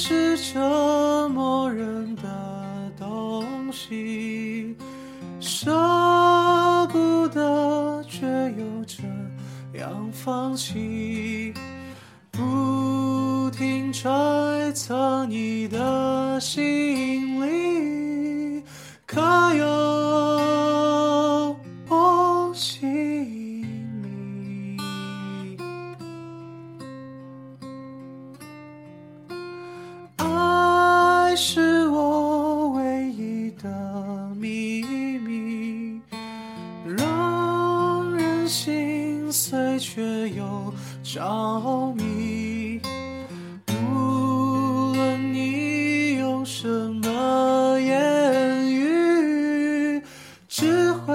是折磨人的东西，舍不得却又这样放弃，不停揣测你的心里，是我唯一的秘密让人心碎却又着迷。无论你用什么言语只会